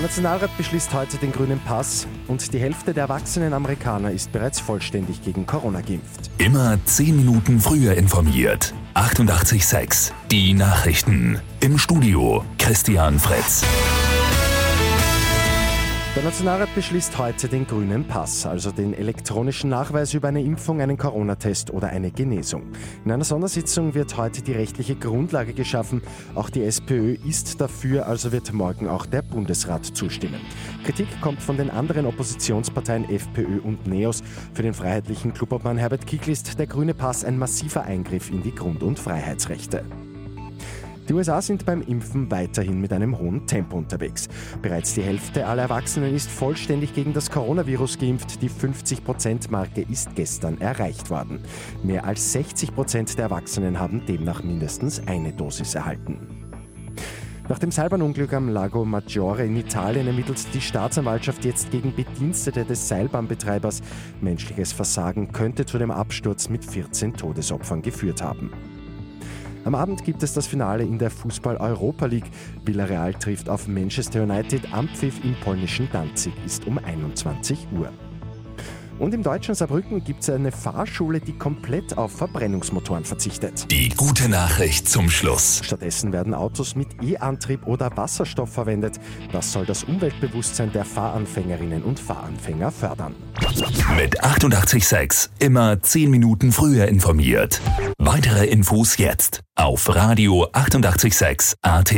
Der Nationalrat beschließt heute den grünen Pass und die Hälfte der erwachsenen Amerikaner ist bereits vollständig gegen Corona geimpft. Immer 10 Minuten früher informiert. 88.6 Die Nachrichten. Im Studio Christian Fritz. Der Nationalrat beschließt heute den grünen Pass, also den elektronischen Nachweis über eine Impfung, einen Corona-Test oder eine Genesung. In einer Sondersitzung wird heute die rechtliche Grundlage geschaffen. Auch die SPÖ ist dafür, also wird morgen auch der Bundesrat zustimmen. Kritik kommt von den anderen Oppositionsparteien FPÖ und NEOS. Für den freiheitlichen Clubobmann Herbert Kickl ist der grüne Pass ein massiver Eingriff in die Grund- und Freiheitsrechte. Die USA sind beim Impfen weiterhin mit einem hohen Tempo unterwegs. Bereits die Hälfte aller Erwachsenen ist vollständig gegen das Coronavirus geimpft. Die 50%-Marke ist gestern erreicht worden. Mehr als 60% der Erwachsenen haben demnach mindestens eine Dosis erhalten. Nach dem Seilbahnunglück am Lago Maggiore in Italien ermittelt die Staatsanwaltschaft jetzt gegen Bedienstete des Seilbahnbetreibers. Menschliches Versagen könnte zu dem Absturz mit 14 Todesopfern geführt haben. Am Abend gibt es das Finale in der Fußball-Europa League. Villarreal trifft auf Manchester United. Ampfiff im polnischen Danzig ist um 21 Uhr. Und im deutschen Saarbrücken gibt es eine Fahrschule, die komplett auf Verbrennungsmotoren verzichtet. Die gute Nachricht zum Schluss. Stattdessen werden Autos mit E-Antrieb oder Wasserstoff verwendet. Das soll das Umweltbewusstsein der Fahranfängerinnen und Fahranfänger fördern. Mit 88.6 immer 10 Minuten früher informiert. Weitere Infos jetzt auf Radio 886 AT.